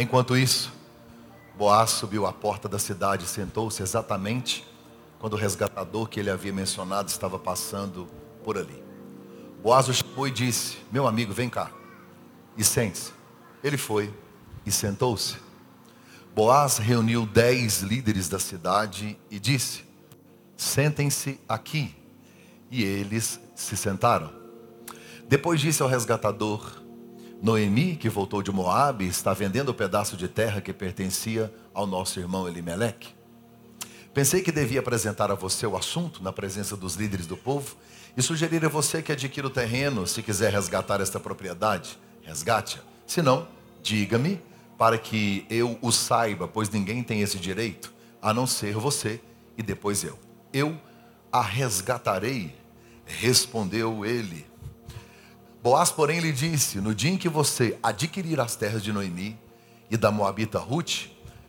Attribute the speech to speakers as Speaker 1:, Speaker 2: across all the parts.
Speaker 1: Enquanto isso, Boaz subiu à porta da cidade e sentou-se exatamente quando o resgatador que ele havia mencionado estava passando por ali. Boaz o chamou e disse: Meu amigo, vem cá e sente-se. Ele foi e sentou-se. Boaz reuniu dez líderes da cidade e disse: Sentem-se aqui. E eles se sentaram. Depois disse ao resgatador: Noemi, que voltou de Moabe, está vendendo o pedaço de terra que pertencia ao nosso irmão Elimeleque. Pensei que devia apresentar a você o assunto na presença dos líderes do povo e sugerir a você que adquira o terreno se quiser resgatar esta propriedade. Resgate-a. Se não, diga-me para que eu o saiba, pois ninguém tem esse direito, a não ser você e depois eu. Eu a resgatarei, respondeu ele. Boaz, porém, lhe disse: No dia em que você adquirir as terras de Noemi e da Moabita Ruth,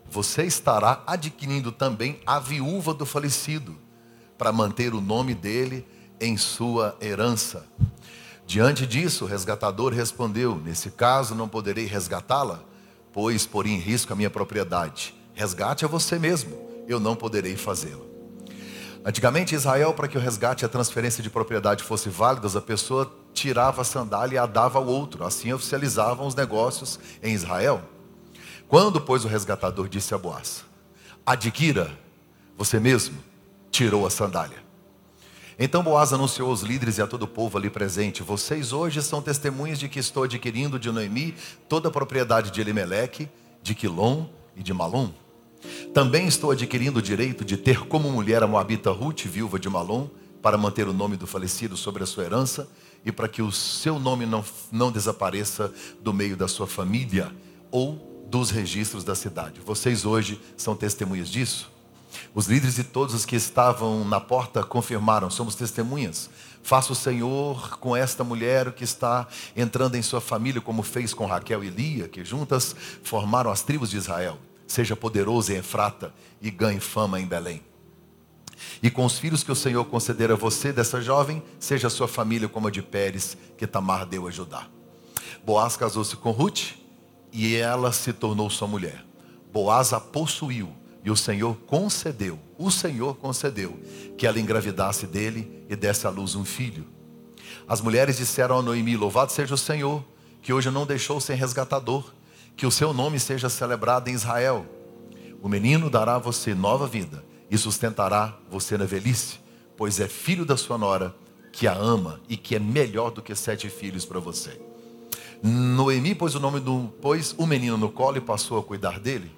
Speaker 1: você estará adquirindo também a viúva do falecido, para manter o nome dele em sua herança. Diante disso, o resgatador respondeu: Nesse caso, não poderei resgatá-la, pois poria em risco a minha propriedade. Resgate a você mesmo, eu não poderei fazê-lo. Antigamente, Israel, para que o resgate e a transferência de propriedade fosse válidas, a pessoa tirava a sandália e a dava ao outro. Assim oficializavam os negócios em Israel. Quando, pois, o resgatador disse a Boaz: Adquira você mesmo, tirou a sandália. Então Boaz anunciou aos líderes e a todo o povo ali presente: Vocês hoje são testemunhas de que estou adquirindo de Noemi toda a propriedade de Elimeleque, de Quilom e de Malom. Também estou adquirindo o direito de ter como mulher a Moabita Ruth, viúva de Malom, para manter o nome do falecido sobre a sua herança e para que o seu nome não, não desapareça do meio da sua família ou dos registros da cidade. Vocês hoje são testemunhas disso? Os líderes e todos os que estavam na porta confirmaram: somos testemunhas. Faça o Senhor com esta mulher que está entrando em sua família, como fez com Raquel e Lia, que juntas formaram as tribos de Israel. Seja poderoso em Efrata e ganhe fama em Belém. E com os filhos que o Senhor conceder a você dessa jovem, seja a sua família como a de Pérez, que Tamar deu a Judá. Boaz casou-se com Ruth, e ela se tornou sua mulher. Boaz a possuiu e o Senhor concedeu, o Senhor concedeu que ela engravidasse dele e desse à luz um filho. As mulheres disseram a Noemi: Louvado seja o Senhor, que hoje não deixou sem resgatador, que o seu nome seja celebrado em Israel. O menino dará a você nova vida e sustentará você na velhice, pois é filho da sua nora, que a ama e que é melhor do que sete filhos para você. Noemi pôs o nome do, pôs o menino no colo e passou a cuidar dele.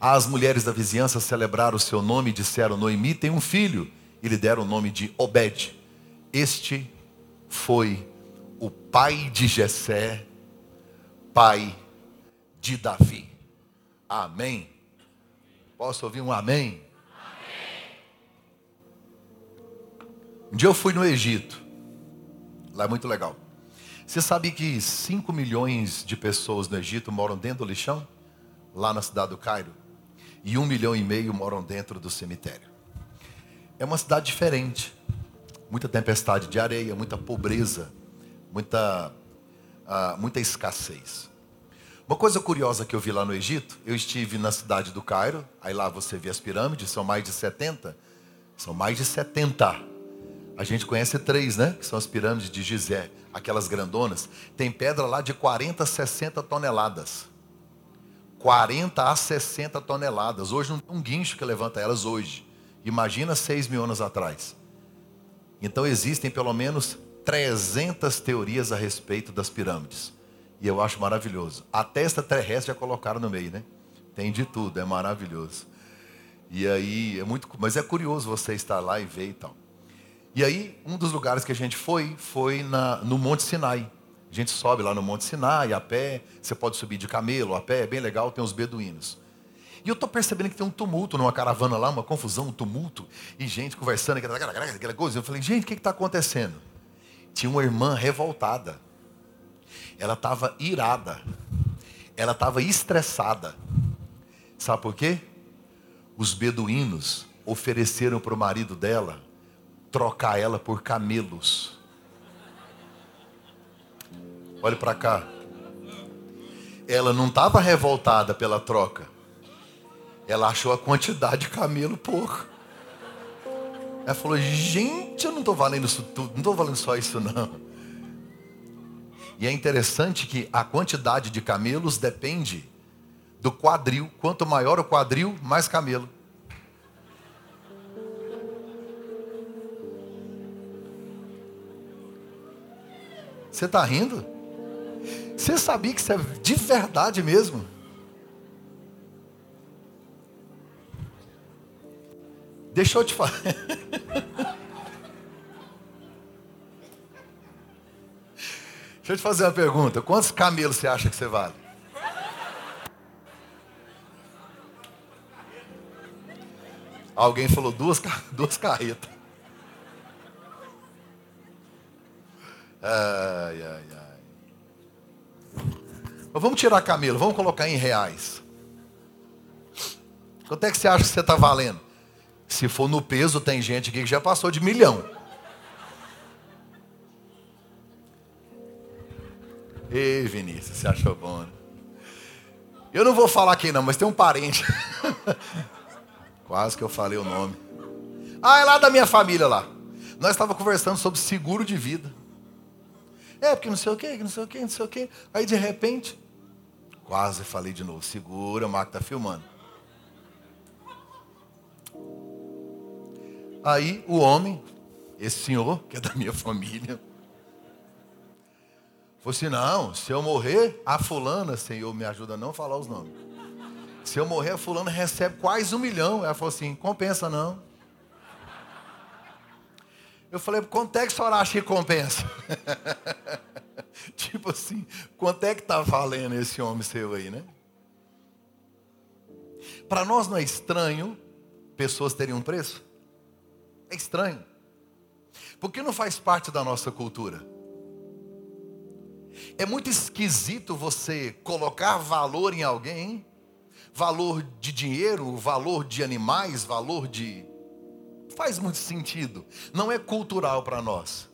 Speaker 1: As mulheres da vizinhança celebraram o seu nome e disseram: Noemi tem um filho. E lhe deram o nome de Obed. Este foi o pai de Jessé, pai de Davi. Amém. Posso ouvir um amém? Um dia eu fui no Egito. Lá é muito legal. Você sabe que 5 milhões de pessoas no Egito moram dentro do lixão? Lá na cidade do Cairo. E um milhão e meio moram dentro do cemitério. É uma cidade diferente. Muita tempestade de areia, muita pobreza, muita, uh, muita escassez. Uma coisa curiosa que eu vi lá no Egito, eu estive na cidade do Cairo, aí lá você vê as pirâmides, são mais de 70. São mais de 70 a gente conhece três, né? Que são as pirâmides de Gizé, aquelas grandonas. Tem pedra lá de 40 a 60 toneladas. 40 a 60 toneladas. Hoje não tem um guincho que levanta elas hoje. Imagina 6 mil anos atrás. Então existem pelo menos 300 teorias a respeito das pirâmides. E eu acho maravilhoso. A testa terrestre já colocaram no meio, né? Tem de tudo, é maravilhoso. E aí é muito, mas é curioso você estar lá e ver e tal. E aí, um dos lugares que a gente foi, foi na, no Monte Sinai. A gente sobe lá no Monte Sinai, a pé, você pode subir de camelo, a pé, é bem legal, tem os beduínos. E eu estou percebendo que tem um tumulto numa caravana lá, uma confusão, um tumulto, e gente conversando, aquela coisa. Eu falei, gente, o que está acontecendo? Tinha uma irmã revoltada. Ela estava irada. Ela estava estressada. Sabe por quê? Os beduínos ofereceram para o marido dela trocar ela por camelos. Olhe para cá. ela não estava revoltada pela troca. Ela achou a quantidade de camelo pouco. Ela falou: gente, eu não estou valendo isso tudo, não estou valendo só isso não. E é interessante que a quantidade de camelos depende do quadril. Quanto maior o quadril, mais camelo. Você está rindo? Você sabia que isso é de verdade mesmo? Deixa eu te falar. Deixa eu te fazer uma pergunta. Quantos camelos você acha que você vale? Alguém falou duas, duas carretas. Ai, ai, ai. Mas vamos tirar camelo, vamos colocar em reais. Quanto é que você acha que você está valendo? Se for no peso, tem gente aqui que já passou de milhão. Ei, Vinícius, você achou bom? Né? Eu não vou falar quem não, mas tem um parente. Quase que eu falei o nome. Ah, é lá da minha família lá. Nós estávamos conversando sobre seguro de vida. É, porque não sei o quê, não sei o quê, não sei o quê. Aí de repente, quase falei de novo, segura, o Marco está filmando. Aí o homem, esse senhor, que é da minha família, falou assim: não, se eu morrer, a fulana, Senhor, me ajuda a não falar os nomes. Se eu morrer, a fulana recebe quase um milhão. Ela falou assim: compensa não. Eu falei, quanto é que a senhora acha que compensa? tipo assim, quanto é que está valendo esse homem seu aí, né? Para nós não é estranho pessoas terem um preço? É estranho. Porque não faz parte da nossa cultura. É muito esquisito você colocar valor em alguém, valor de dinheiro, valor de animais, valor de faz muito sentido. Não é cultural para nós.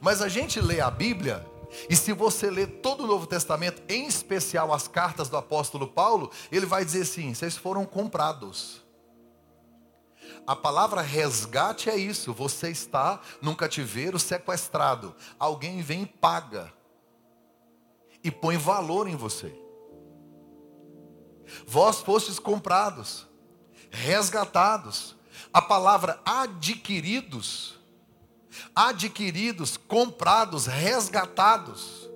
Speaker 1: Mas a gente lê a Bíblia, e se você ler todo o Novo Testamento, em especial as cartas do apóstolo Paulo, ele vai dizer assim: vocês foram comprados. A palavra resgate é isso. Você está num cativeiro sequestrado. Alguém vem e paga. E põe valor em você. Vós fostes comprados, resgatados. A palavra adquiridos, adquiridos, comprados, resgatados.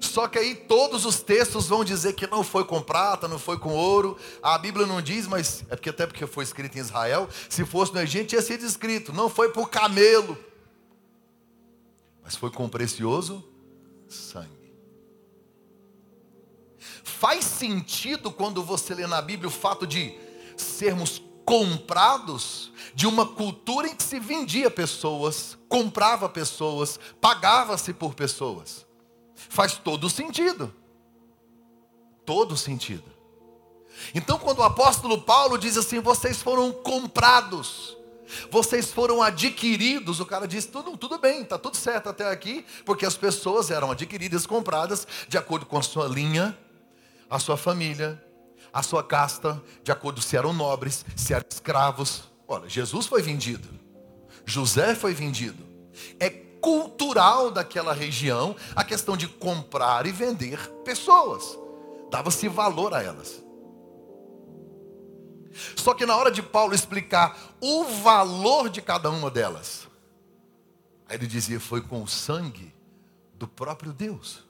Speaker 1: Só que aí todos os textos vão dizer que não foi com prata, não foi com ouro. A Bíblia não diz, mas é porque até porque foi escrito em Israel. Se fosse no Egito, tinha sido escrito: não foi por camelo, mas foi com precioso sangue. Faz sentido quando você lê na Bíblia o fato de sermos comprados de uma cultura em que se vendia pessoas, comprava pessoas, pagava-se por pessoas. Faz todo sentido. Todo sentido. Então, quando o apóstolo Paulo diz assim: vocês foram comprados, vocês foram adquiridos, o cara diz: tudo, tudo bem, está tudo certo até aqui, porque as pessoas eram adquiridas, compradas, de acordo com a sua linha, a sua família, a sua casta, de acordo se eram nobres, se eram escravos. Olha, Jesus foi vendido, José foi vendido. É cultural daquela região a questão de comprar e vender pessoas. Dava-se valor a elas. Só que na hora de Paulo explicar o valor de cada uma delas, aí ele dizia: foi com o sangue do próprio Deus.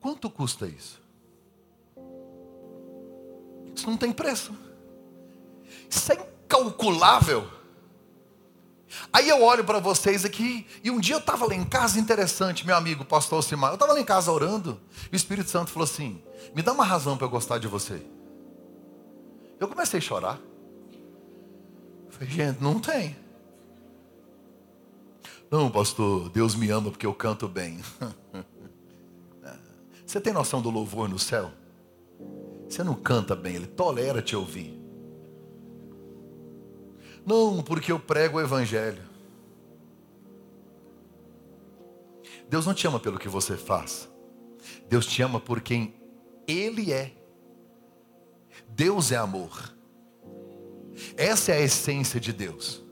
Speaker 1: Quanto custa isso? Isso não tem preço. Isso é incalculável. Aí eu olho para vocês aqui, e um dia eu estava lá em casa, interessante, meu amigo, pastor Simar, eu estava lá em casa orando, e o Espírito Santo falou assim: me dá uma razão para eu gostar de você. Eu comecei a chorar. falei, gente, não tem. Não, pastor, Deus me ama porque eu canto bem. Você tem noção do louvor no céu? Você não canta bem, ele tolera te ouvir. Não, porque eu prego o Evangelho. Deus não te ama pelo que você faz. Deus te ama por quem Ele é. Deus é amor. Essa é a essência de Deus.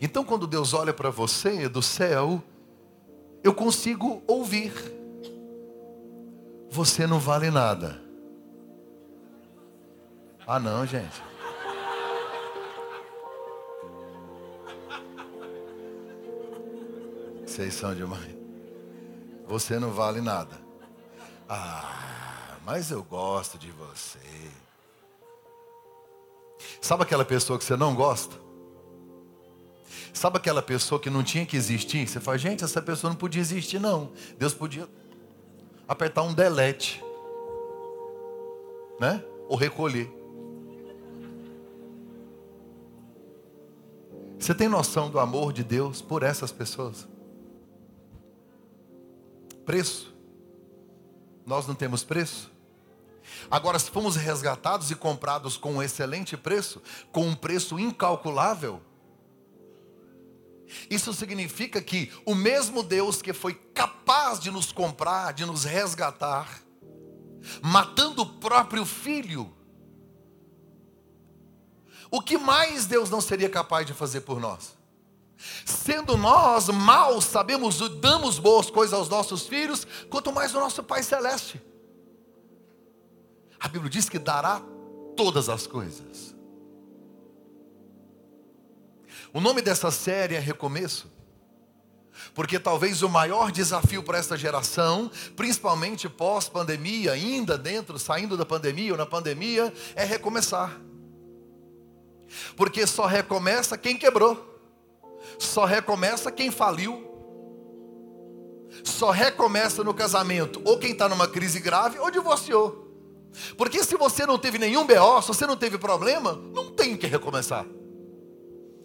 Speaker 1: Então, quando Deus olha para você do céu, eu consigo ouvir: Você não vale nada. Ah, não, gente. Vocês são demais. Você não vale nada. Ah, mas eu gosto de você. Sabe aquela pessoa que você não gosta? Sabe aquela pessoa que não tinha que existir? Você fala, gente, essa pessoa não podia existir, não. Deus podia apertar um delete, né? Ou recolher. Você tem noção do amor de Deus por essas pessoas? Preço? Nós não temos preço? Agora, se fomos resgatados e comprados com um excelente preço, com um preço incalculável, isso significa que o mesmo Deus que foi capaz de nos comprar, de nos resgatar, matando o próprio filho, o que mais Deus não seria capaz de fazer por nós? Sendo nós maus, sabemos, damos boas coisas aos nossos filhos, quanto mais o nosso Pai Celeste. A Bíblia diz que dará todas as coisas. O nome dessa série é Recomeço. Porque talvez o maior desafio para esta geração, principalmente pós-pandemia, ainda dentro, saindo da pandemia ou na pandemia, é recomeçar. Porque só recomeça quem quebrou, só recomeça quem faliu, só recomeça no casamento ou quem está numa crise grave ou divorciou. Porque se você não teve nenhum BO, se você não teve problema, não tem que recomeçar.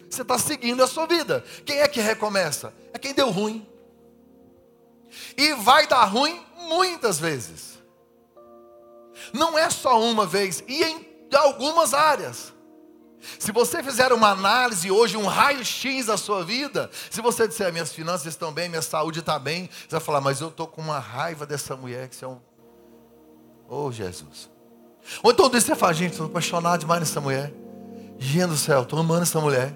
Speaker 1: Você está seguindo a sua vida. Quem é que recomeça? É quem deu ruim. E vai dar ruim muitas vezes. Não é só uma vez, e em algumas áreas. Se você fizer uma análise hoje, um raio-x da sua vida, se você disser minhas finanças estão bem, minha saúde está bem, você vai falar, mas eu estou com uma raiva dessa mulher que você é um Oh, Jesus. Ou então você fala, gente, estou apaixonado demais nessa mulher. Gente do céu, estou amando essa mulher.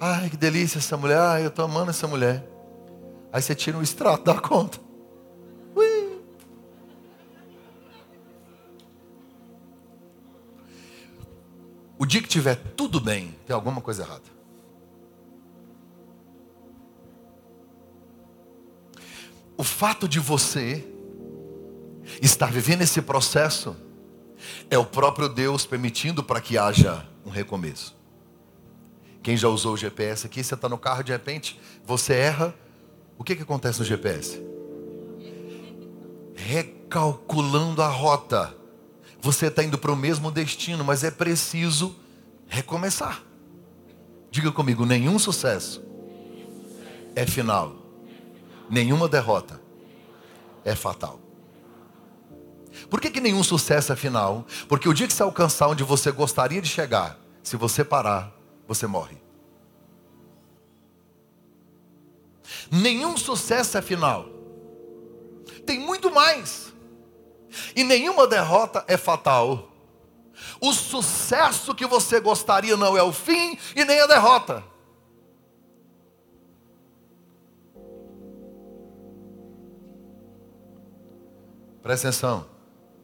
Speaker 1: Ai, que delícia essa mulher. Ai, eu estou amando essa mulher. Aí você tira um extrato da conta. O dia que tiver tudo bem, tem alguma coisa errada. O fato de você estar vivendo esse processo é o próprio Deus permitindo para que haja um recomeço. Quem já usou o GPS aqui, você está no carro de repente, você erra, o que, que acontece no GPS? Recalculando a rota. Você está indo para o mesmo destino, mas é preciso recomeçar. Diga comigo: nenhum sucesso é final, nenhuma derrota é fatal. Por que, que nenhum sucesso é final? Porque o dia que você alcançar onde você gostaria de chegar, se você parar, você morre. Nenhum sucesso é final. Tem muito mais. E nenhuma derrota é fatal. O sucesso que você gostaria não é o fim e nem a derrota. Presta atenção.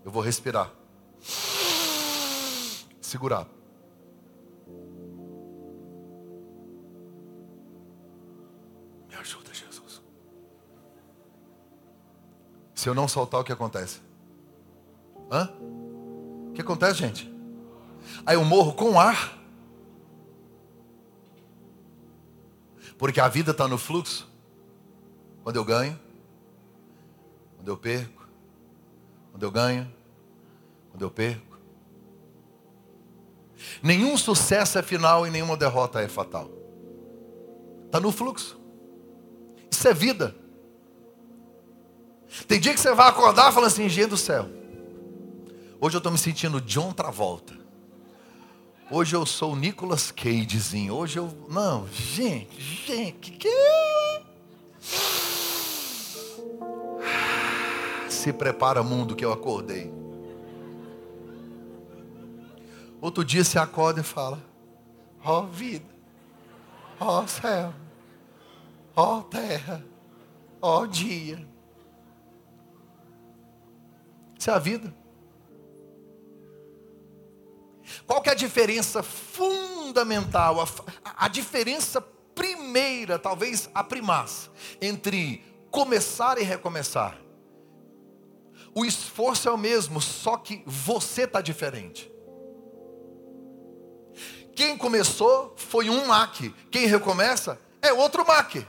Speaker 1: Eu vou respirar. Segurar. Me ajuda, Jesus. Se eu não soltar, o que acontece? Hã? O que acontece, gente? Aí eu morro com ar. Porque a vida está no fluxo. Quando eu ganho, quando eu perco quando eu ganho, quando eu perco. Nenhum sucesso é final e nenhuma derrota é fatal. Está no fluxo. Isso é vida. Tem dia que você vai acordar falando assim, gente do céu. Hoje eu estou me sentindo John Travolta. Hoje eu sou o Nicolas Cagezinho. Hoje eu. Não, gente, gente, que. Se prepara, mundo, que eu acordei. Outro dia se acorda e fala: Ó oh, vida, ó oh, céu, ó oh, terra, ó dia. Isso é a vida. Qual que é a diferença fundamental, a, a diferença primeira, talvez a primaz, entre começar e recomeçar? O esforço é o mesmo, só que você está diferente. Quem começou foi um MAC, quem recomeça é outro MAC.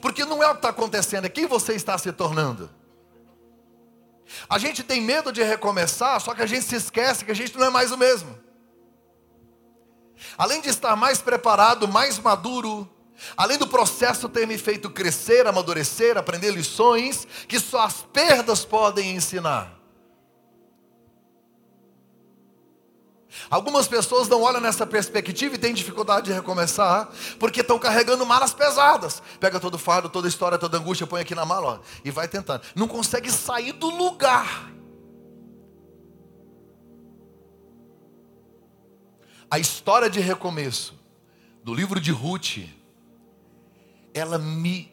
Speaker 1: Porque não é o que está acontecendo, é quem você está se tornando. A gente tem medo de recomeçar, só que a gente se esquece que a gente não é mais o mesmo. Além de estar mais preparado, mais maduro, além do processo ter me feito crescer, amadurecer, aprender lições que só as perdas podem ensinar. Algumas pessoas não olham nessa perspectiva e têm dificuldade de recomeçar, porque estão carregando malas pesadas. Pega todo fardo, toda história, toda angústia, põe aqui na mala ó, e vai tentando. Não consegue sair do lugar. A história de recomeço do livro de Ruth, ela me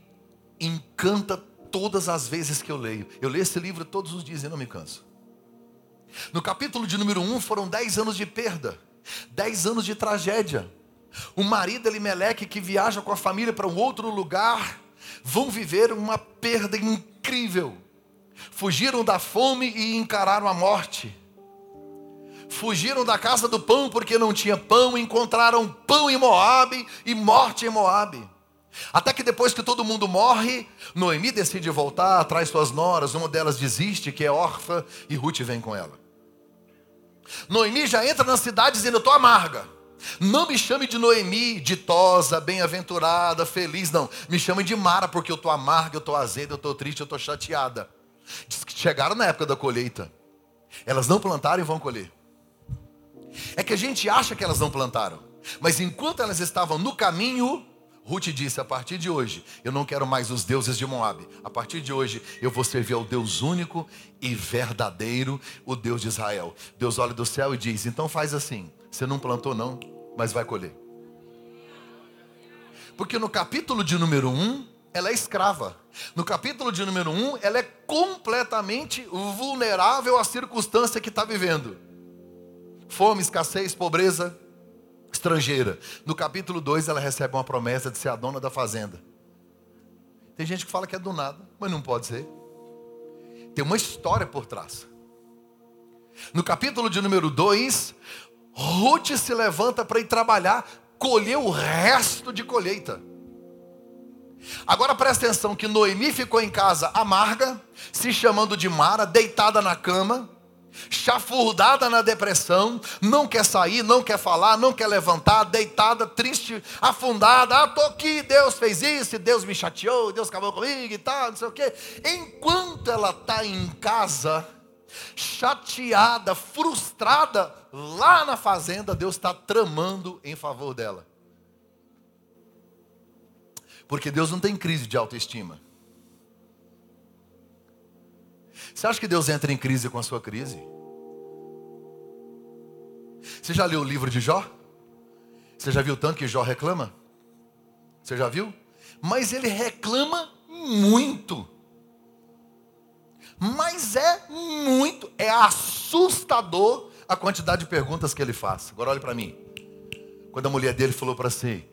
Speaker 1: encanta todas as vezes que eu leio. Eu leio esse livro todos os dias e não me canso. No capítulo de número 1 foram 10 anos de perda, 10 anos de tragédia. O marido Elimeleque que viaja com a família para um outro lugar, vão viver uma perda incrível. Fugiram da fome e encararam a morte. Fugiram da casa do pão porque não tinha pão, encontraram pão em Moabe e morte em Moabe. Até que depois que todo mundo morre, Noemi decide voltar, traz suas noras, uma delas desiste, que é órfã, e Ruth vem com ela. Noemi já entra na cidade dizendo: Eu estou amarga. Não me chame de Noemi, ditosa, bem-aventurada, feliz, não. Me chame de Mara, porque eu estou amarga, eu estou azeda, eu estou triste, eu estou chateada. Diz que chegaram na época da colheita. Elas não plantaram e vão colher. É que a gente acha que elas não plantaram. Mas enquanto elas estavam no caminho, Ruth disse: a partir de hoje, eu não quero mais os deuses de Moab. A partir de hoje, eu vou servir ao Deus único e verdadeiro, o Deus de Israel. Deus olha do céu e diz: então faz assim. Você não plantou, não, mas vai colher. Porque no capítulo de número 1, ela é escrava. No capítulo de número 1, ela é completamente vulnerável à circunstância que está vivendo: fome, escassez, pobreza estrangeira. No capítulo 2, ela recebe uma promessa de ser a dona da fazenda. Tem gente que fala que é do nada, mas não pode ser. Tem uma história por trás. No capítulo de número 2, Ruth se levanta para ir trabalhar, colher o resto de colheita. Agora presta atenção que Noemi ficou em casa amarga, se chamando de Mara, deitada na cama chafurdada na depressão, não quer sair, não quer falar, não quer levantar, deitada, triste, afundada. Ah, tô aqui, Deus fez isso, Deus me chateou, Deus acabou comigo e tal, não sei o quê. Enquanto ela está em casa, chateada, frustrada, lá na fazenda, Deus está tramando em favor dela. Porque Deus não tem crise de autoestima. Você acha que Deus entra em crise com a sua crise? Você já leu o livro de Jó? Você já viu tanto que Jó reclama? Você já viu? Mas ele reclama muito. Mas é muito, é assustador a quantidade de perguntas que ele faz. Agora olhe para mim. Quando a mulher dele falou para si,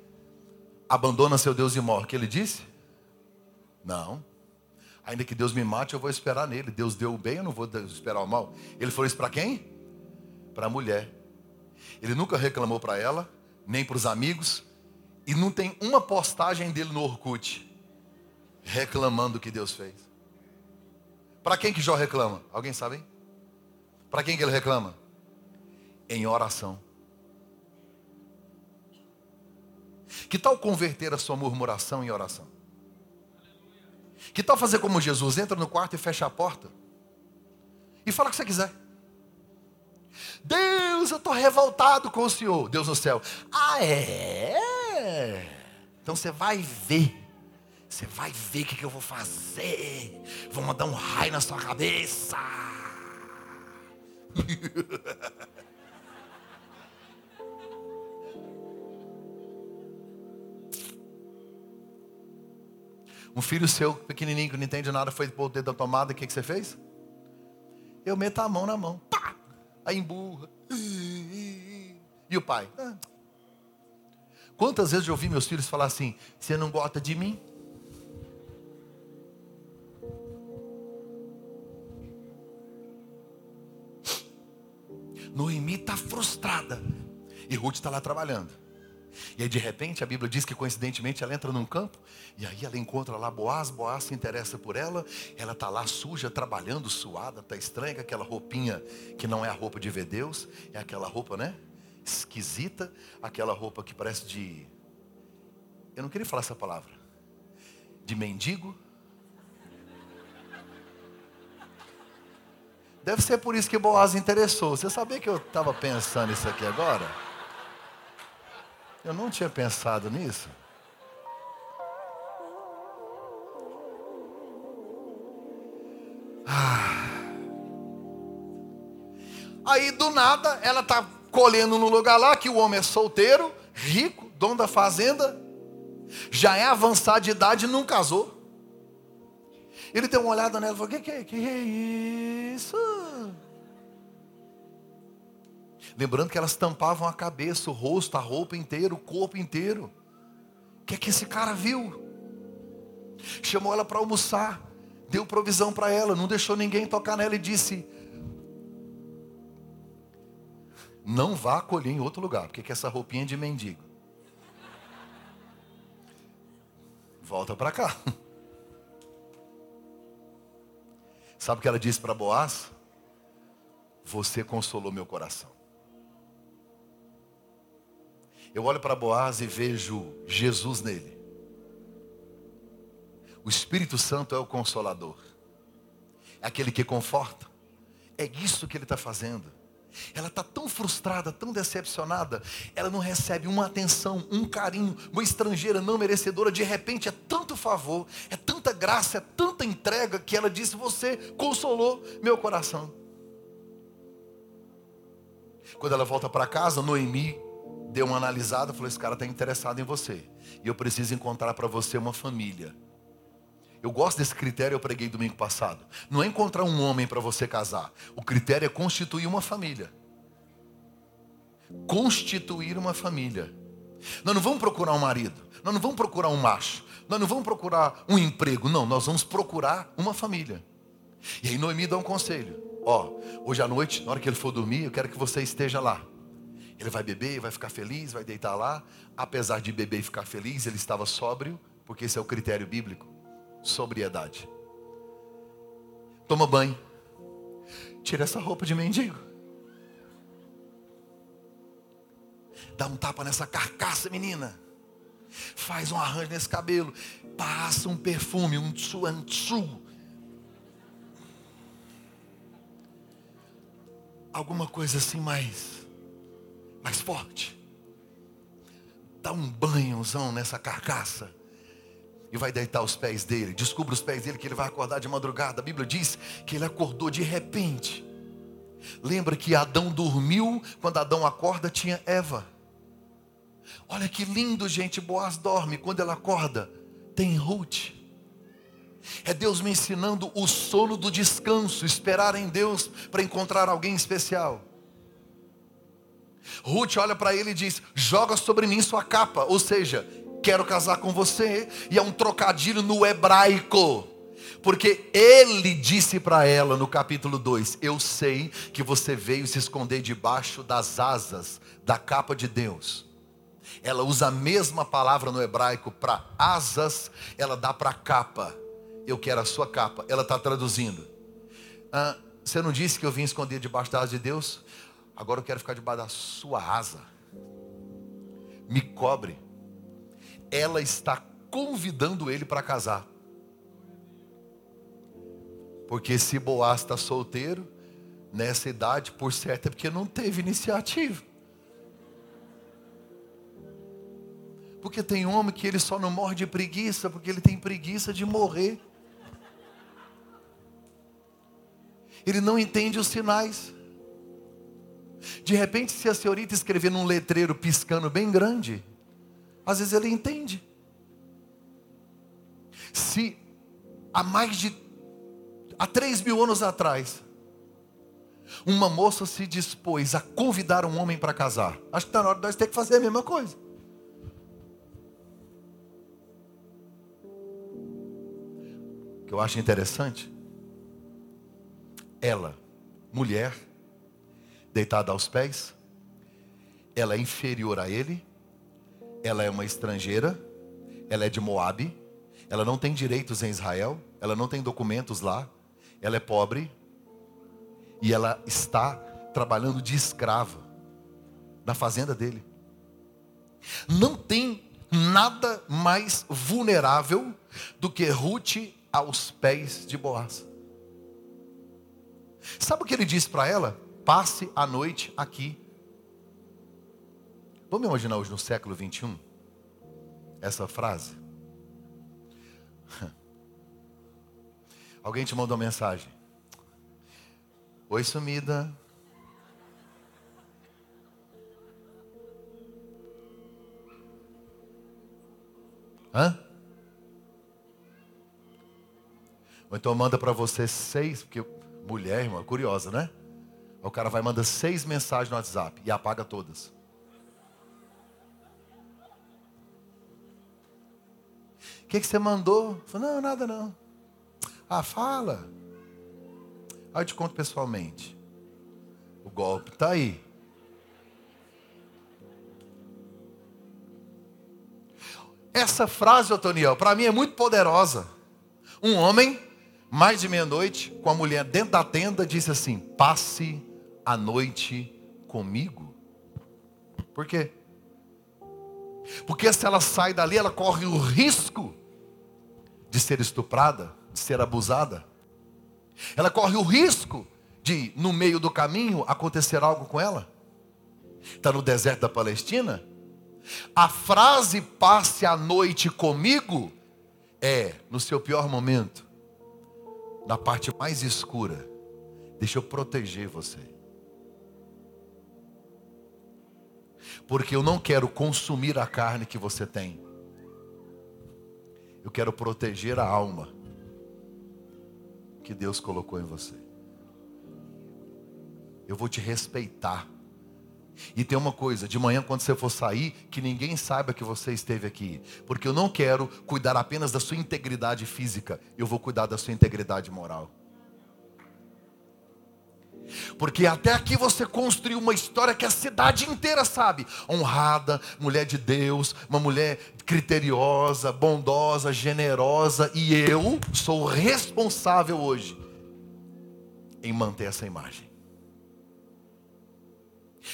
Speaker 1: abandona seu Deus e morre, o que ele disse? Não. Ainda que Deus me mate, eu vou esperar nele. Deus deu o bem, eu não vou esperar o mal. Ele falou isso para quem? Para a mulher. Ele nunca reclamou para ela, nem para os amigos, e não tem uma postagem dele no Orkut reclamando o que Deus fez. Para quem que Jó reclama? Alguém sabe? Para quem que ele reclama? Em oração. Que tal converter a sua murmuração em oração? Que tal fazer como Jesus? Entra no quarto e fecha a porta. E fala o que você quiser. Deus, eu estou revoltado com o Senhor. Deus no céu. Ah, é? Então você vai ver Você vai ver o que, que eu vou fazer. Vou mandar um raio na sua cabeça. Um filho seu, pequenininho, que não entende nada, foi pôr o dedo na tomada, o que, que você fez? Eu meto a mão na mão. Pá! Aí emburra. E o pai? Ah. Quantas vezes eu ouvi meus filhos falar assim: Você não gosta de mim? Noemi está frustrada. E Ruth está lá trabalhando. E aí de repente a Bíblia diz que coincidentemente ela entra num campo e aí ela encontra lá Boaz, Boaz se interessa por ela, ela está lá suja, trabalhando, suada, está estranha com aquela roupinha que não é a roupa de ver Deus, é aquela roupa, né? Esquisita, aquela roupa que parece de. Eu não queria falar essa palavra. De mendigo. Deve ser por isso que Boaz interessou. Você sabia que eu estava pensando isso aqui agora? Eu não tinha pensado nisso. Ah. Aí do nada ela está colhendo no lugar lá que o homem é solteiro, rico, dono da fazenda, já é avançado de idade e não casou. Ele tem uma olhada nela e falou: que, que, que é isso? Lembrando que elas tampavam a cabeça, o rosto, a roupa inteira, o corpo inteiro. O que é que esse cara viu? Chamou ela para almoçar, deu provisão para ela, não deixou ninguém tocar nela e disse: Não vá colher em outro lugar, porque que essa roupinha é de mendigo. Volta para cá. Sabe o que ela disse para Boaz? Você consolou meu coração. Eu olho para Boaz e vejo Jesus nele. O Espírito Santo é o consolador, é aquele que conforta. É isso que ele está fazendo. Ela está tão frustrada, tão decepcionada, ela não recebe uma atenção, um carinho, uma estrangeira não merecedora. De repente é tanto favor, é tanta graça, é tanta entrega que ela disse: Você consolou meu coração. Quando ela volta para casa, Noemi deu uma analisada, falou: esse cara está interessado em você. E eu preciso encontrar para você uma família. Eu gosto desse critério, eu preguei domingo passado. Não é encontrar um homem para você casar. O critério é constituir uma família. Constituir uma família. Nós não vamos procurar um marido. Nós não vamos procurar um macho. Nós não vamos procurar um emprego. Não, nós vamos procurar uma família. E aí Noemi dá um conselho. Ó, hoje à noite, na hora que ele for dormir, eu quero que você esteja lá. Ele vai beber, vai ficar feliz, vai deitar lá. Apesar de beber e ficar feliz, ele estava sóbrio, porque esse é o critério bíblico. Sobriedade. Toma banho. Tira essa roupa de mendigo. Dá um tapa nessa carcaça, menina. Faz um arranjo nesse cabelo. Passa um perfume, um tsuantsu. Alguma coisa assim mais mais forte. Dá um banhozão nessa carcaça. E vai deitar os pés dele. Descubra os pés dele que ele vai acordar de madrugada. A Bíblia diz que ele acordou de repente. Lembra que Adão dormiu, quando Adão acorda tinha Eva. Olha que lindo, gente. Boaz dorme, quando ela acorda, tem Ruth. É Deus me ensinando o sono do descanso, esperar em Deus para encontrar alguém especial. Ruth olha para ele e diz: Joga sobre mim sua capa, ou seja, quero casar com você. E é um trocadilho no hebraico. Porque ele disse para ela no capítulo 2: Eu sei que você veio se esconder debaixo das asas da capa de Deus. Ela usa a mesma palavra no hebraico para asas, ela dá para capa. Eu quero a sua capa. Ela está traduzindo. Ah, você não disse que eu vim esconder debaixo das asas de Deus? Agora eu quero ficar debaixo da sua asa. Me cobre. Ela está convidando ele para casar. Porque se Boaz está solteiro, nessa idade, por certo, é porque não teve iniciativa. Porque tem homem que ele só não morre de preguiça porque ele tem preguiça de morrer. Ele não entende os sinais. De repente, se a senhorita escrever num letreiro piscando bem grande, às vezes ele entende. Se há mais de há três mil anos atrás, uma moça se dispôs a convidar um homem para casar, acho que está na hora de nós ter que fazer a mesma coisa. O que eu acho interessante, ela, mulher, deitada aos pés, ela é inferior a ele, ela é uma estrangeira, ela é de Moabe, ela não tem direitos em Israel, ela não tem documentos lá, ela é pobre. E ela está trabalhando de escrava na fazenda dele. Não tem nada mais vulnerável do que Ruth aos pés de Boaz. Sabe o que ele disse para ela? Passe a noite aqui. Vamos imaginar hoje no século 21 essa frase? Alguém te mandou uma mensagem. Oi, sumida. Hã? Ou então manda para você seis, porque mulher, irmã, curiosa, né? O cara vai mandar seis mensagens no WhatsApp e apaga todas. O que, que você mandou? Falei, não, nada não. Ah, fala. Aí eu te conto pessoalmente. O golpe está aí. Essa frase, Otoniel, para mim é muito poderosa. Um homem, mais de meia-noite, com a mulher dentro da tenda, disse assim: passe a noite comigo? Por quê? Porque se ela sai dali, ela corre o risco de ser estuprada, de ser abusada. Ela corre o risco de, no meio do caminho, acontecer algo com ela. Está no deserto da Palestina. A frase passe a noite comigo é, no seu pior momento, na parte mais escura, deixa eu proteger você. Porque eu não quero consumir a carne que você tem. Eu quero proteger a alma que Deus colocou em você. Eu vou te respeitar. E tem uma coisa, de manhã quando você for sair, que ninguém saiba que você esteve aqui, porque eu não quero cuidar apenas da sua integridade física, eu vou cuidar da sua integridade moral. Porque até aqui você construiu uma história que a cidade inteira sabe. Honrada, mulher de Deus, uma mulher criteriosa, bondosa, generosa. E eu sou responsável hoje em manter essa imagem.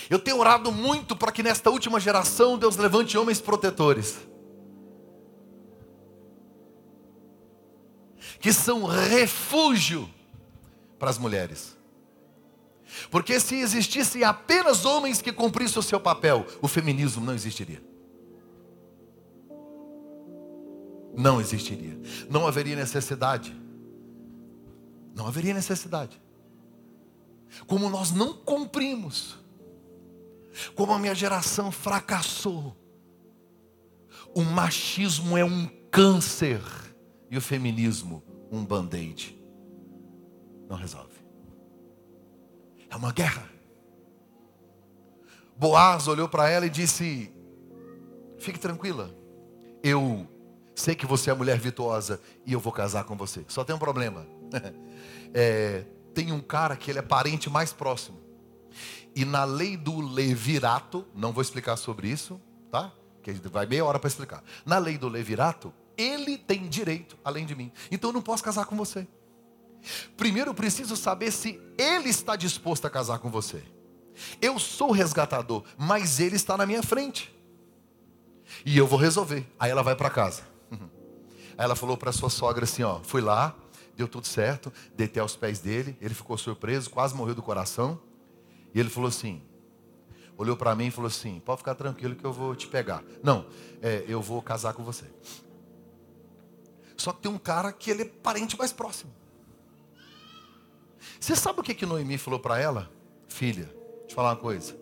Speaker 1: Eu tenho orado muito para que nesta última geração Deus levante homens protetores. Que são refúgio para as mulheres. Porque se existissem apenas homens que cumprissem o seu papel, o feminismo não existiria. Não existiria. Não haveria necessidade. Não haveria necessidade. Como nós não cumprimos, como a minha geração fracassou, o machismo é um câncer e o feminismo um band-aid. Não resolve. É uma guerra. Boaz olhou para ela e disse: Fique tranquila, eu sei que você é mulher virtuosa e eu vou casar com você. Só tem um problema. É, tem um cara que ele é parente mais próximo. E na lei do levirato, não vou explicar sobre isso, tá? Que vai meia hora para explicar. Na lei do levirato, ele tem direito além de mim. Então eu não posso casar com você. Primeiro eu preciso saber se ele está disposto a casar com você. Eu sou resgatador, mas ele está na minha frente. E eu vou resolver. Aí ela vai para casa. Aí ela falou para sua sogra assim: ó, fui lá, deu tudo certo, deitei aos pés dele, ele ficou surpreso, quase morreu do coração. E ele falou assim: olhou para mim e falou assim: pode ficar tranquilo que eu vou te pegar. Não, é, eu vou casar com você. Só que tem um cara que ele é parente mais próximo. Você sabe o que, que Noemi falou para ela? Filha, deixa eu falar uma coisa.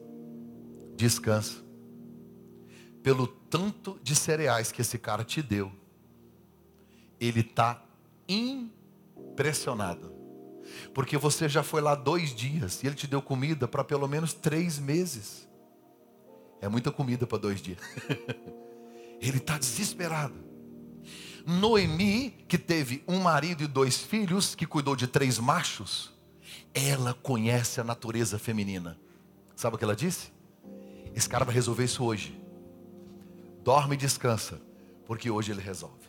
Speaker 1: Descansa. Pelo tanto de cereais que esse cara te deu, ele está impressionado. Porque você já foi lá dois dias e ele te deu comida para pelo menos três meses. É muita comida para dois dias. ele está desesperado. Noemi, que teve um marido e dois filhos, que cuidou de três machos, ela conhece a natureza feminina. Sabe o que ela disse? Esse cara vai resolver isso hoje. Dorme e descansa, porque hoje ele resolve.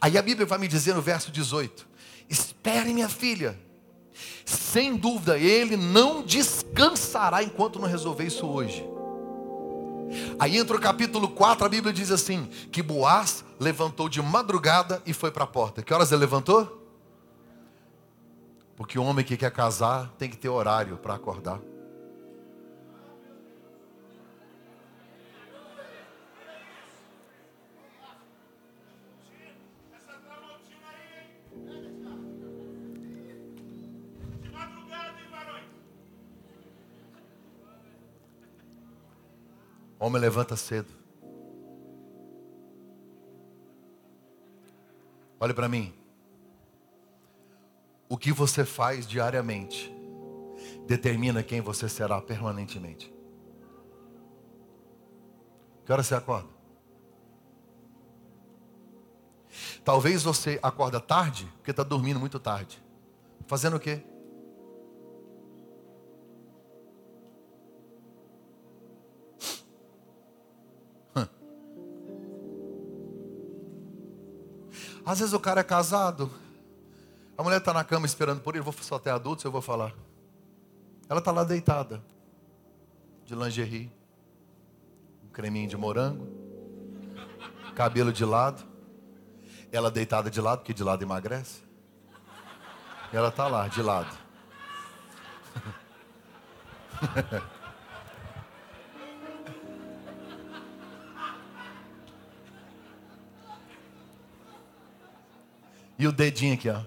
Speaker 1: Aí a Bíblia vai me dizer no verso 18: Espere, minha filha. Sem dúvida, ele não descansará enquanto não resolver isso hoje. Aí entra o capítulo 4, a Bíblia diz assim: que Boaz levantou de madrugada e foi para a porta. Que horas ele levantou? Porque o homem que quer casar tem que ter horário para acordar. Homem levanta cedo. Olhe para mim. O que você faz diariamente determina quem você será permanentemente. Que hora você acorda? Talvez você acorda tarde porque está dormindo muito tarde. Fazendo o quê? Às vezes o cara é casado, a mulher está na cama esperando por ele, vou só ter adultos, eu vou falar. Ela está lá deitada, de lingerie, um creminho de morango, cabelo de lado, ela deitada de lado, porque de lado emagrece. Ela está lá, de lado. E o dedinho aqui, ó.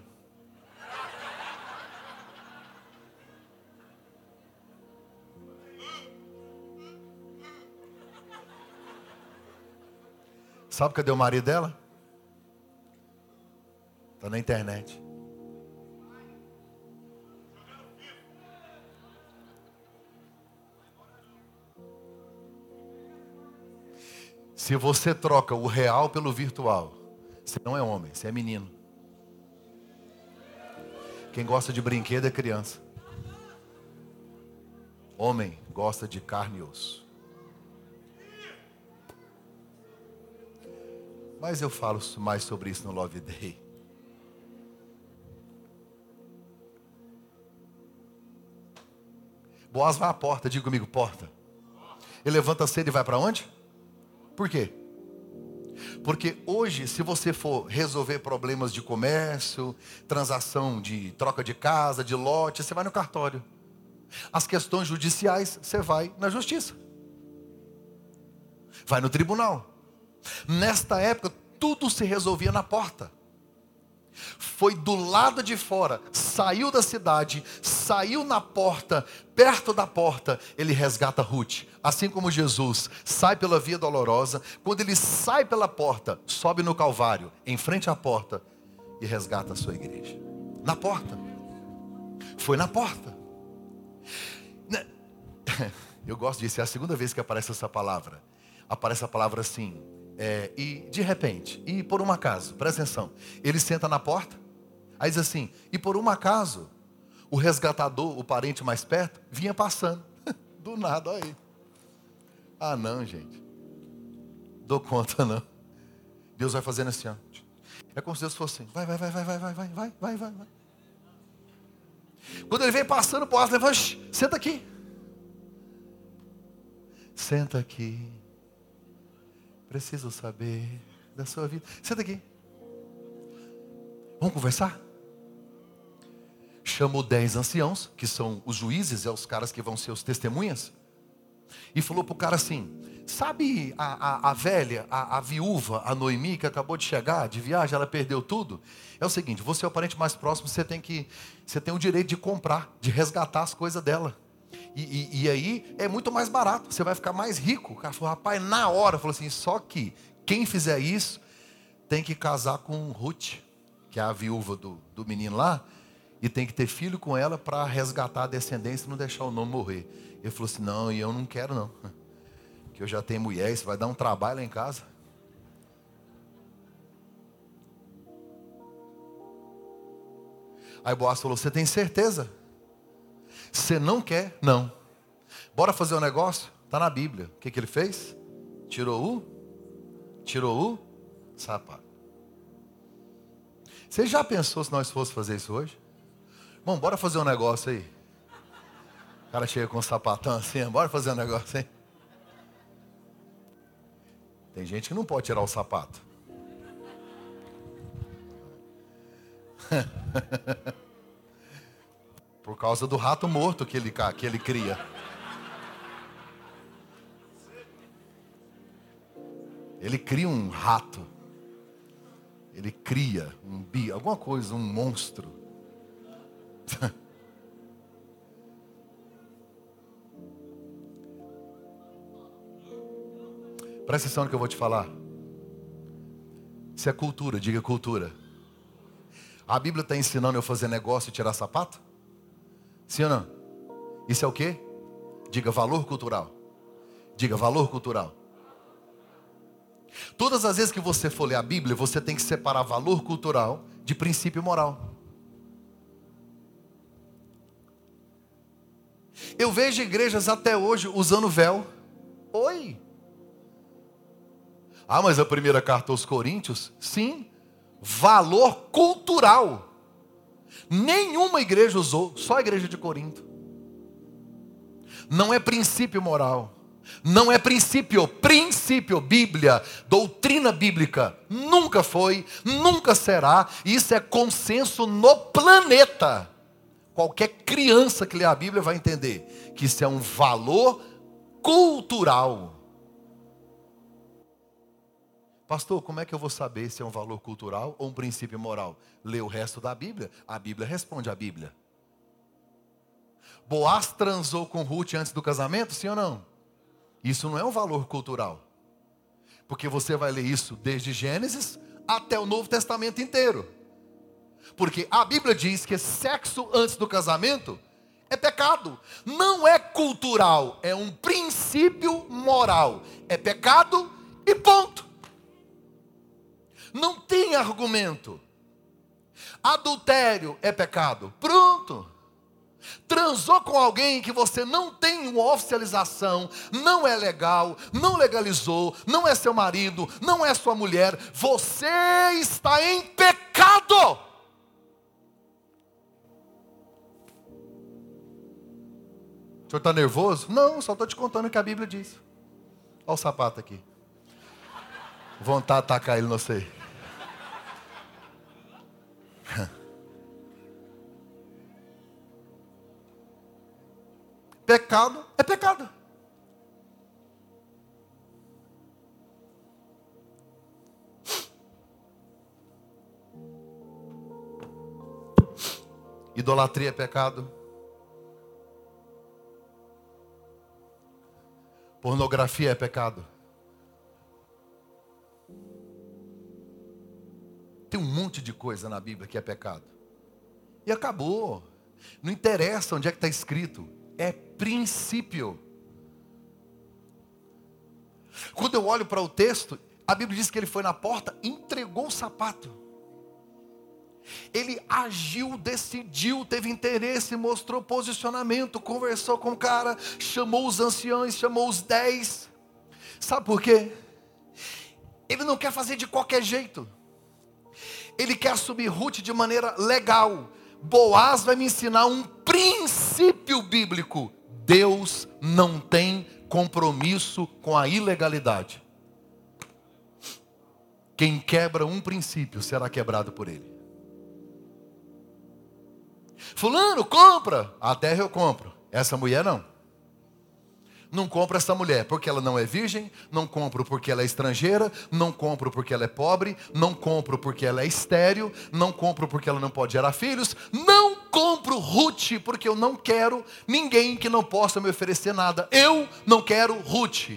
Speaker 1: Sabe cadê o marido dela? Está na internet. Se você troca o real pelo virtual, você não é homem, você é menino. Quem gosta de brinquedo é criança. Homem gosta de carne e osso. Mas eu falo mais sobre isso no Love Day. Boaz vai à porta, diga comigo, porta. Ele levanta cedo e vai para onde? Por quê? Porque hoje, se você for resolver problemas de comércio, transação de troca de casa, de lote, você vai no cartório. As questões judiciais, você vai na justiça. Vai no tribunal. Nesta época, tudo se resolvia na porta. Foi do lado de fora, saiu da cidade, saiu na porta, perto da porta, ele resgata Ruth. Assim como Jesus sai pela via dolorosa, quando ele sai pela porta, sobe no Calvário, em frente à porta, e resgata a sua igreja. Na porta. Foi na porta. Eu gosto disso, é a segunda vez que aparece essa palavra. Aparece a palavra assim, é, e de repente, e por um acaso, presta atenção, ele senta na porta, aí diz assim, e por um acaso, o resgatador, o parente mais perto, vinha passando. Do nada, olha aí. Ah, não, gente. Dou conta, não. Deus vai fazendo assim, ó. É como se Deus fosse assim. Vai, vai, vai, vai, vai, vai, vai, vai, vai, vai, vai. Quando ele vem passando, o levanta, senta aqui. Senta aqui. Preciso saber da sua vida. Senta aqui. Vamos conversar? Chamou dez anciãos, que são os juízes, é os caras que vão ser os testemunhas. e falou para o cara assim: Sabe a, a, a velha, a, a, viúva, a Noemi, que acabou de chegar de viagem, ela perdeu tudo? É o seguinte: você é o parente mais próximo, você tem que, você tem o direito de comprar, de resgatar as coisas dela. E, e, e aí é muito mais barato, você vai ficar mais rico. O cara falou, rapaz, na hora, falou assim: só que quem fizer isso tem que casar com Ruth, que é a viúva do, do menino lá, e tem que ter filho com ela para resgatar a descendência e não deixar o nome morrer. Ele falou assim: não, e eu não quero não que eu já tenho mulher, isso vai dar um trabalho lá em casa. Aí Boaz falou: Você tem certeza? Você não quer? Não. Bora fazer um negócio? Está na Bíblia. O que, que ele fez? Tirou o? Tirou o sapato. Você já pensou se nós fosse fazer isso hoje? Bom, bora fazer um negócio aí. O cara chega com um sapatão assim, bora fazer um negócio aí. Tem gente que não pode tirar o sapato. Por causa do rato morto que ele, que ele cria. Ele cria um rato. Ele cria um bi, alguma coisa, um monstro. Presta atenção no que eu vou te falar. Isso é cultura, diga cultura. A Bíblia está ensinando eu fazer negócio e tirar sapato? Sim ou não? Isso é o quê? Diga valor cultural. Diga valor cultural. Todas as vezes que você for ler a Bíblia, você tem que separar valor cultural de princípio moral. Eu vejo igrejas até hoje usando véu. Oi. Ah, mas a primeira carta aos Coríntios? Sim, valor cultural. Nenhuma igreja usou, só a igreja de Corinto. Não é princípio moral. Não é princípio, princípio, Bíblia, doutrina bíblica. Nunca foi, nunca será. Isso é consenso no planeta. Qualquer criança que lê a Bíblia vai entender que isso é um valor cultural. Pastor, como é que eu vou saber se é um valor cultural ou um princípio moral? Lê o resto da Bíblia. A Bíblia responde à Bíblia. Boaz transou com Ruth antes do casamento, sim ou não? Isso não é um valor cultural. Porque você vai ler isso desde Gênesis até o Novo Testamento inteiro. Porque a Bíblia diz que sexo antes do casamento é pecado. Não é cultural, é um princípio moral. É pecado e ponto. Não tem argumento. Adultério é pecado. Pronto. Transou com alguém que você não tem uma oficialização, não é legal, não legalizou, não é seu marido, não é sua mulher, você está em pecado. O senhor está nervoso? Não, só estou te contando o que a Bíblia diz. Olha o sapato aqui. Vontade de atacar ele, não sei. Pecado é pecado. Idolatria é pecado. Pornografia é pecado. Tem um monte de coisa na Bíblia que é pecado. E acabou. Não interessa onde é que está escrito. É princípio. Quando eu olho para o texto, a Bíblia diz que ele foi na porta, entregou o sapato. Ele agiu, decidiu, teve interesse, mostrou posicionamento, conversou com o cara, chamou os anciãos, chamou os dez. Sabe por quê? Ele não quer fazer de qualquer jeito. Ele quer assumir Ruth de maneira legal. Boaz vai me ensinar um princípio bíblico. Deus não tem compromisso com a ilegalidade. Quem quebra um princípio será quebrado por ele. Fulano, compra. A terra eu compro. Essa mulher não. Não compro essa mulher porque ela não é virgem, não compro porque ela é estrangeira, não compro porque ela é pobre, não compro porque ela é estéril, não compro porque ela não pode gerar filhos, não compro Ruth porque eu não quero ninguém que não possa me oferecer nada. Eu não quero Ruth.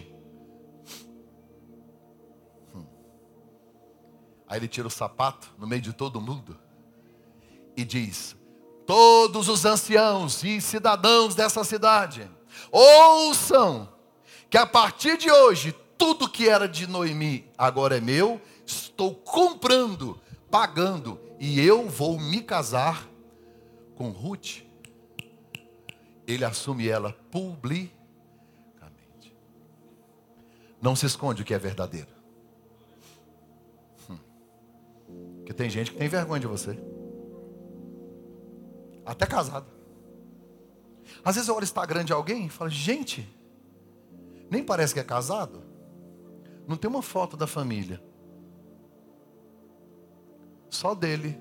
Speaker 1: Hum. Aí ele tira o sapato no meio de todo mundo e diz: Todos os anciãos e cidadãos dessa cidade Ouçam que a partir de hoje, tudo que era de Noemi agora é meu, estou comprando, pagando, e eu vou me casar com Ruth. Ele assume ela publicamente. Não se esconde o que é verdadeiro. Hum. Porque tem gente que tem vergonha de você. Até casado. Às vezes eu olho Instagram de alguém e falo, gente, nem parece que é casado. Não tem uma foto da família. Só dele.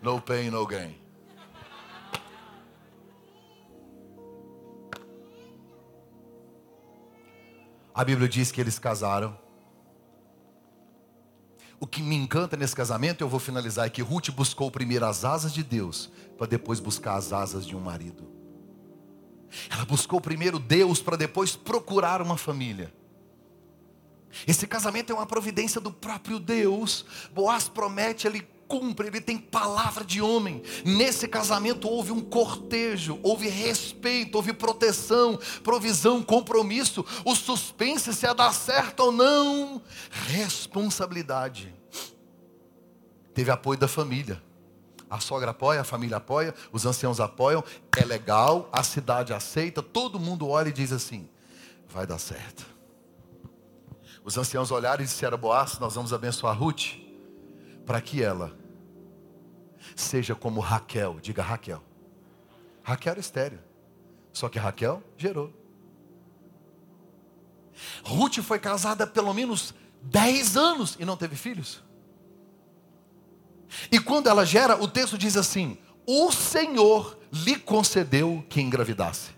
Speaker 1: No pain, no gain. A Bíblia diz que eles casaram. O que me encanta nesse casamento, eu vou finalizar, é que Ruth buscou primeiro as asas de Deus, para depois buscar as asas de um marido. Ela buscou primeiro Deus, para depois procurar uma família. Esse casamento é uma providência do próprio Deus. Boaz promete, ele cumpre, ele tem palavra de homem. Nesse casamento houve um cortejo, houve respeito, houve proteção, provisão, compromisso. O suspense se ia dar certo ou não, responsabilidade. Teve apoio da família. A sogra apoia, a família apoia, os anciãos apoiam, é legal, a cidade aceita, todo mundo olha e diz assim: vai dar certo. Os anciãos olharam e disseram: Boaz, nós vamos abençoar Ruth, para que ela seja como Raquel, diga Raquel. Raquel era estéreo, só que Raquel gerou. Ruth foi casada pelo menos 10 anos e não teve filhos. E quando ela gera, o texto diz assim: O Senhor lhe concedeu que engravidasse.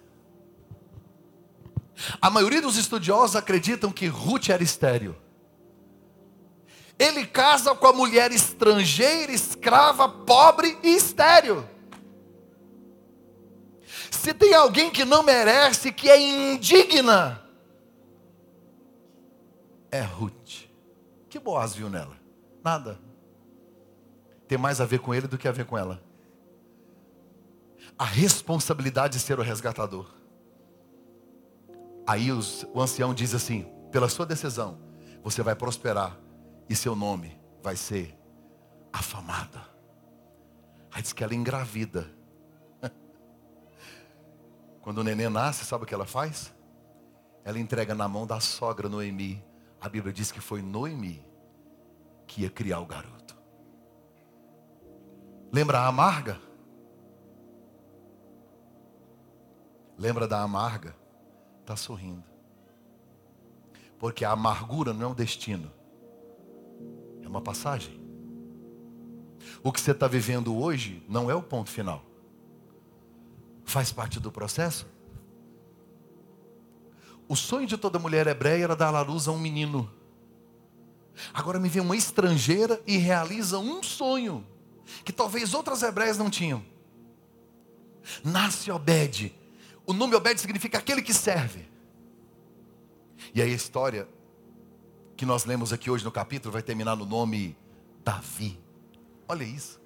Speaker 1: A maioria dos estudiosos acreditam que Ruth era estéreo. Ele casa com a mulher estrangeira, escrava, pobre e estéreo. Se tem alguém que não merece, que é indigna, é Ruth. Que Boaz viu nela? Nada. Tem mais a ver com ele do que a ver com ela. A responsabilidade de ser o resgatador. Aí os, o ancião diz assim: pela sua decisão, você vai prosperar e seu nome vai ser afamada. Aí diz que ela engravida. Quando o neném nasce, sabe o que ela faz? Ela entrega na mão da sogra Noemi. A Bíblia diz que foi Noemi que ia criar o garoto. Lembra a amarga? Lembra da amarga? Está sorrindo. Porque a amargura não é um destino uma passagem. O que você está vivendo hoje não é o ponto final. Faz parte do processo. O sonho de toda mulher hebreia era dar à luz a um menino. Agora me vê uma estrangeira e realiza um sonho que talvez outras hebreias não tinham. Nasce Obed. O nome Obed significa aquele que serve. E aí a história que nós lemos aqui hoje no capítulo vai terminar no nome Davi. Olha isso.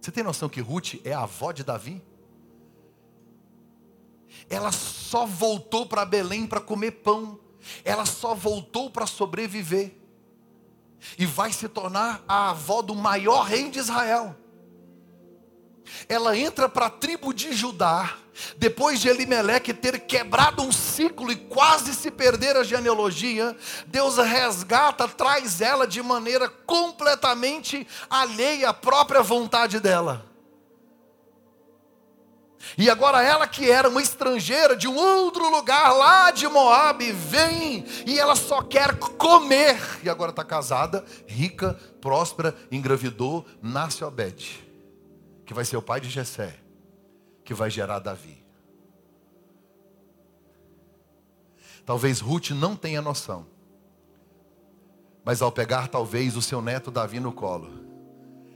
Speaker 1: Você tem noção que Ruth é a avó de Davi? Ela só voltou para Belém para comer pão. Ela só voltou para sobreviver. E vai se tornar a avó do maior rei de Israel. Ela entra para a tribo de Judá depois de Elimeleque ter quebrado um ciclo e quase se perder a genealogia, Deus resgata, traz ela de maneira completamente alheia à própria vontade dela. E agora ela que era uma estrangeira de um outro lugar lá de Moab, vem e ela só quer comer. E agora está casada, rica, próspera, engravidou, nasce Obed, que vai ser o pai de Jessé, que vai gerar Davi. Talvez Ruth não tenha noção. Mas ao pegar talvez o seu neto Davi no colo,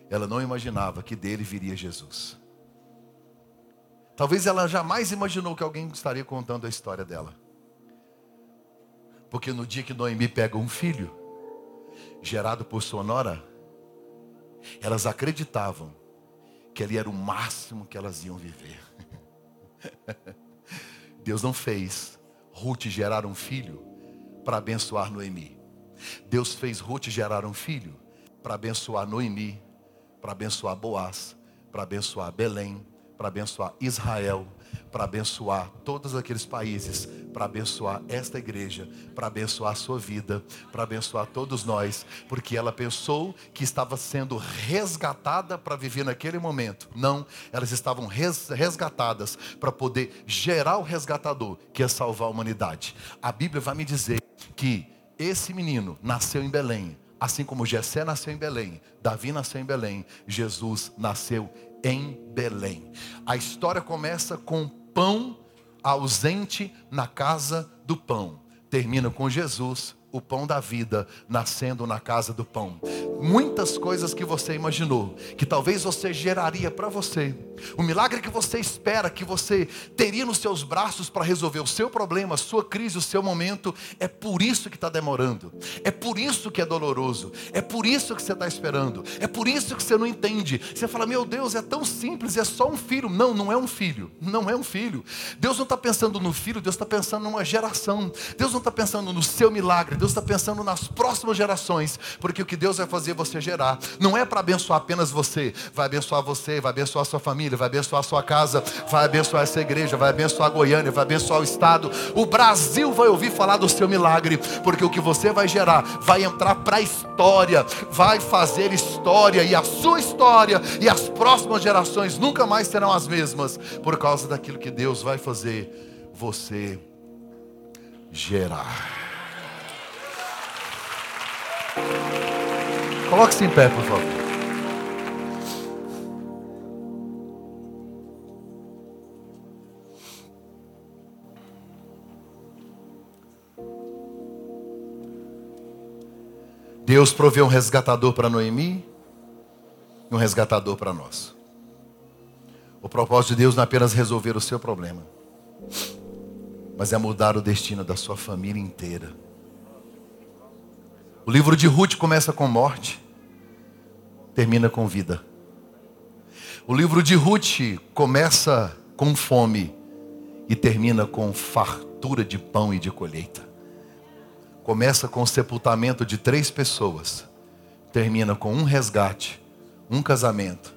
Speaker 1: ela não imaginava que dele viria Jesus. Talvez ela jamais imaginou que alguém estaria contando a história dela. Porque no dia que Noemi pega um filho, gerado por sua nora, elas acreditavam que ele era o máximo que elas iam viver. Deus não fez Ruth gerar um filho para abençoar Noemi. Deus fez Ruth gerar um filho para abençoar Noemi, para abençoar Boaz, para abençoar Belém, para abençoar Israel, para abençoar todos aqueles países, para abençoar esta igreja, para abençoar a sua vida, para abençoar todos nós, porque ela pensou que estava sendo resgatada para viver naquele momento. Não, elas estavam resgatadas para poder gerar o resgatador que ia salvar a humanidade. A Bíblia vai me dizer que esse menino nasceu em Belém, assim como Jessé nasceu em Belém, Davi nasceu em Belém, Jesus nasceu em Belém. A história começa com pão ausente na casa do pão. Termina com Jesus o pão da vida nascendo na casa do pão. Muitas coisas que você imaginou, que talvez você geraria para você. O milagre que você espera, que você teria nos seus braços para resolver o seu problema, a sua crise, o seu momento, é por isso que está demorando. É por isso que é doloroso. É por isso que você está esperando. É por isso que você não entende. Você fala, meu Deus, é tão simples, é só um filho. Não, não é um filho. Não é um filho. Deus não está pensando no filho, Deus está pensando numa geração. Deus não está pensando no seu milagre. Deus está pensando nas próximas gerações, porque o que Deus vai fazer você gerar não é para abençoar apenas você, vai abençoar você, vai abençoar sua família, vai abençoar sua casa, vai abençoar essa igreja, vai abençoar Goiânia, vai abençoar o estado. O Brasil vai ouvir falar do seu milagre, porque o que você vai gerar vai entrar para a história, vai fazer história e a sua história e as próximas gerações nunca mais serão as mesmas por causa daquilo que Deus vai fazer você gerar. Coloque-se em pé, por favor. Deus proveu um resgatador para Noemi e um resgatador para nós. O propósito de Deus não é apenas resolver o seu problema, mas é mudar o destino da sua família inteira. O livro de Ruth começa com morte, termina com vida. O livro de Ruth começa com fome e termina com fartura de pão e de colheita. Começa com o sepultamento de três pessoas, termina com um resgate, um casamento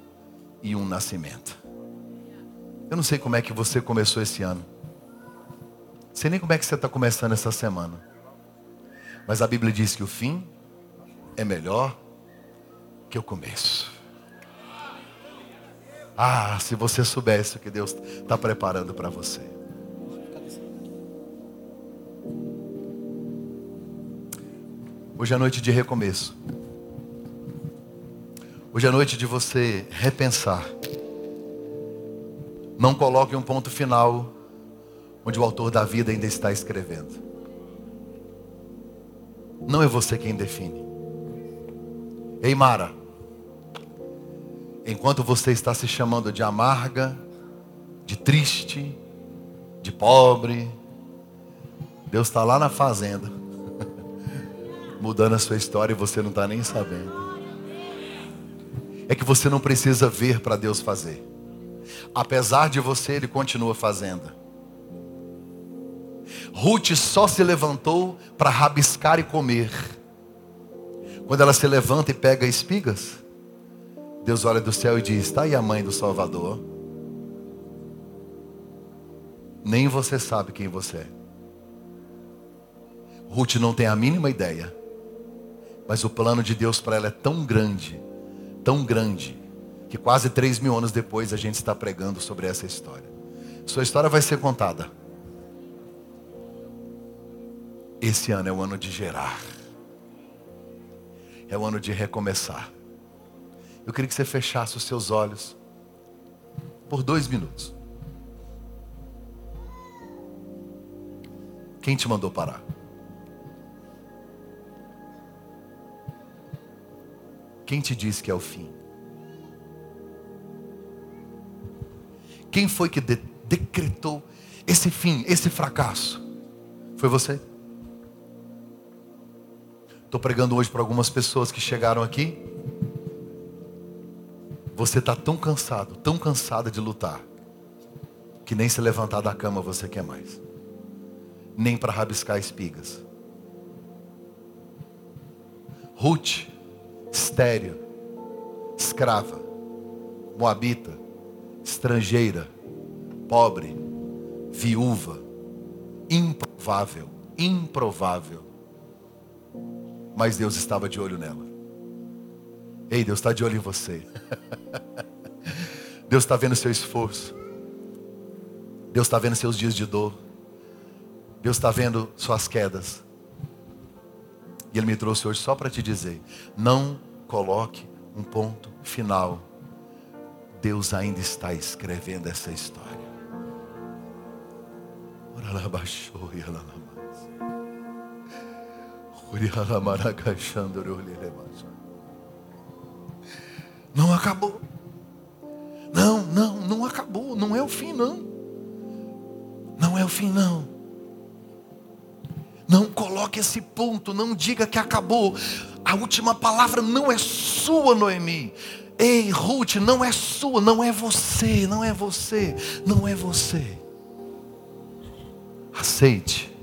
Speaker 1: e um nascimento. Eu não sei como é que você começou esse ano. Sei nem como é que você está começando essa semana. Mas a Bíblia diz que o fim é melhor que o começo. Ah, se você soubesse o que Deus está preparando para você. Hoje é noite de recomeço. Hoje é noite de você repensar. Não coloque um ponto final onde o autor da vida ainda está escrevendo. Não é você quem define. Ei, Mara. Enquanto você está se chamando de amarga, de triste, de pobre, Deus está lá na fazenda, mudando a sua história e você não está nem sabendo. É que você não precisa ver para Deus fazer. Apesar de você, Ele continua fazendo. Ruth só se levantou para rabiscar e comer. Quando ela se levanta e pega espigas, Deus olha do céu e diz: Está aí a mãe do Salvador. Nem você sabe quem você é. Ruth não tem a mínima ideia. Mas o plano de Deus para ela é tão grande, tão grande, que quase três mil anos depois a gente está pregando sobre essa história. Sua história vai ser contada. Esse ano é o ano de gerar. É o ano de recomeçar. Eu queria que você fechasse os seus olhos por dois minutos. Quem te mandou parar? Quem te disse que é o fim? Quem foi que de decretou esse fim, esse fracasso? Foi você? Estou pregando hoje para algumas pessoas que chegaram aqui. Você está tão cansado, tão cansada de lutar, que nem se levantar da cama você quer mais, nem para rabiscar espigas. Ruth, estéreo, escrava, moabita, estrangeira, pobre, viúva, improvável, improvável. Mas Deus estava de olho nela. Ei, Deus está de olho em você. Deus está vendo seu esforço. Deus está vendo seus dias de dor. Deus está vendo suas quedas. E Ele me trouxe hoje só para te dizer: não coloque um ponto final. Deus ainda está escrevendo essa história. Não acabou. Não, não, não acabou. Não é o fim, não. Não é o fim, não. Não coloque esse ponto, não diga que acabou. A última palavra não é sua, Noemi. Ei, Ruth, não é sua, não é você, não é você, não é você. Aceite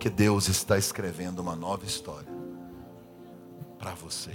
Speaker 1: que Deus está escrevendo uma nova história para você.